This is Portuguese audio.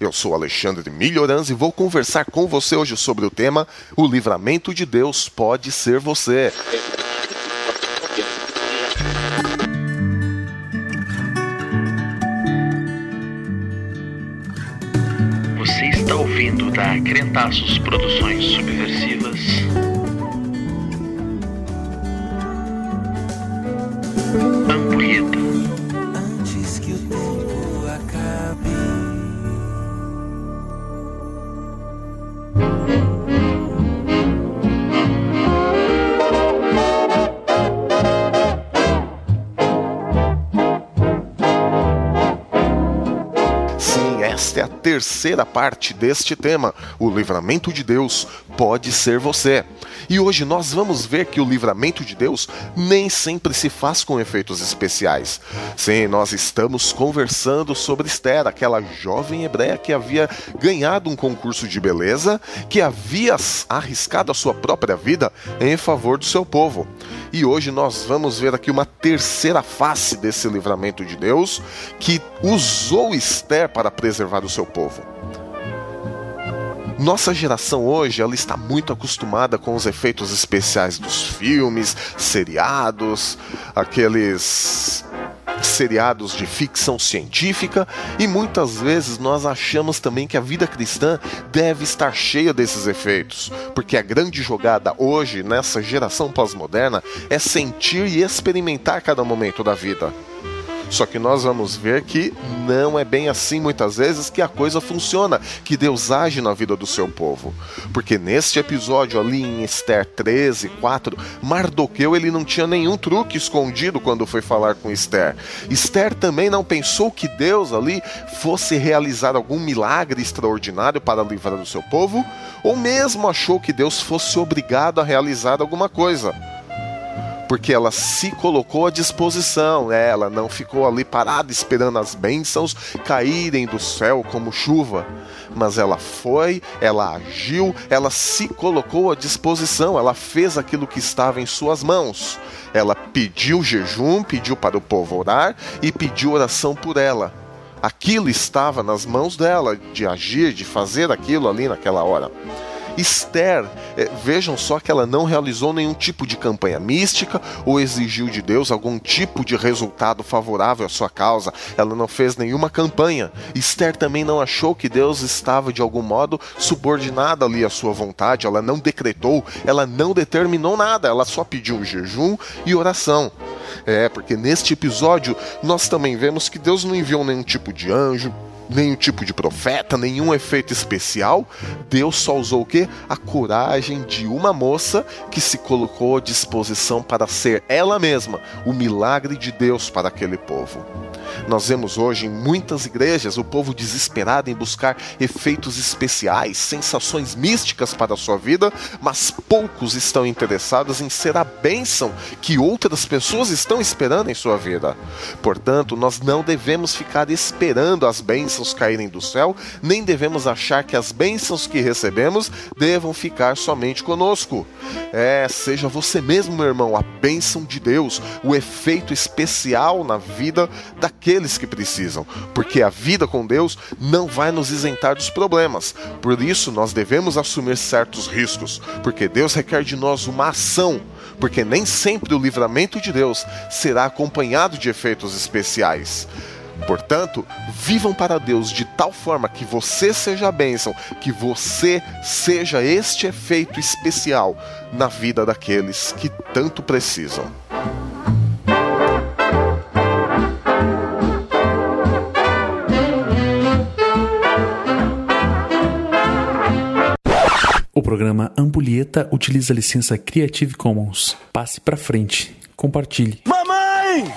Eu sou Alexandre Milhorans e vou conversar com você hoje sobre o tema O livramento de Deus pode ser você. Você está ouvindo da Crentaços Produções Subversivas. Esta é a terceira parte deste tema. O livramento de Deus pode ser você. E hoje nós vamos ver que o livramento de Deus nem sempre se faz com efeitos especiais. Sim, nós estamos conversando sobre Esther, aquela jovem hebreia que havia ganhado um concurso de beleza, que havia arriscado a sua própria vida em favor do seu povo. E hoje nós vamos ver aqui uma terceira face desse livramento de Deus que usou Esther para preservar o seu povo. Nossa geração hoje, ela está muito acostumada com os efeitos especiais dos filmes, seriados, aqueles seriados de ficção científica e muitas vezes nós achamos também que a vida cristã deve estar cheia desses efeitos, porque a grande jogada hoje nessa geração pós-moderna é sentir e experimentar cada momento da vida. Só que nós vamos ver que não é bem assim muitas vezes que a coisa funciona, que Deus age na vida do seu povo. Porque neste episódio ali em Esther 13, 4, Mardoqueu ele não tinha nenhum truque escondido quando foi falar com Esther. Esther também não pensou que Deus ali fosse realizar algum milagre extraordinário para livrar o seu povo, ou mesmo achou que Deus fosse obrigado a realizar alguma coisa porque ela se colocou à disposição, né? ela não ficou ali parada esperando as bênçãos caírem do céu como chuva, mas ela foi, ela agiu, ela se colocou à disposição, ela fez aquilo que estava em suas mãos. Ela pediu jejum, pediu para o povo orar e pediu oração por ela. Aquilo estava nas mãos dela de agir, de fazer aquilo ali naquela hora. Esther, eh, vejam só que ela não realizou nenhum tipo de campanha mística ou exigiu de Deus algum tipo de resultado favorável à sua causa. Ela não fez nenhuma campanha. Esther também não achou que Deus estava de algum modo subordinado ali à sua vontade. Ela não decretou, ela não determinou nada. Ela só pediu jejum e oração. É, porque neste episódio nós também vemos que Deus não enviou nenhum tipo de anjo, nenhum tipo de profeta, nenhum efeito especial. Deus só usou o quê? A coragem de uma moça que se colocou à disposição para ser ela mesma o milagre de Deus para aquele povo. Nós vemos hoje em muitas igrejas o povo desesperado em buscar efeitos especiais, sensações místicas para a sua vida, mas poucos estão interessados em ser a bênção que outras pessoas estão esperando em sua vida. Portanto, nós não devemos ficar esperando as bênçãos caírem do céu, nem devemos achar que as bênçãos que recebemos devam ficar somente conosco. É, seja você mesmo, meu irmão, a bênção de Deus, o efeito especial na vida daqueles que precisam, porque a vida com Deus não vai nos isentar dos problemas. Por isso, nós devemos assumir certos riscos, porque Deus requer de nós uma ação, porque nem sempre o livramento de Deus será acompanhado de efeitos especiais. Portanto, vivam para Deus de tal forma que você seja a bênção, que você seja este efeito especial na vida daqueles que tanto precisam. O programa Ampulheta utiliza a licença Creative Commons. Passe pra frente. Compartilhe. Mamãe!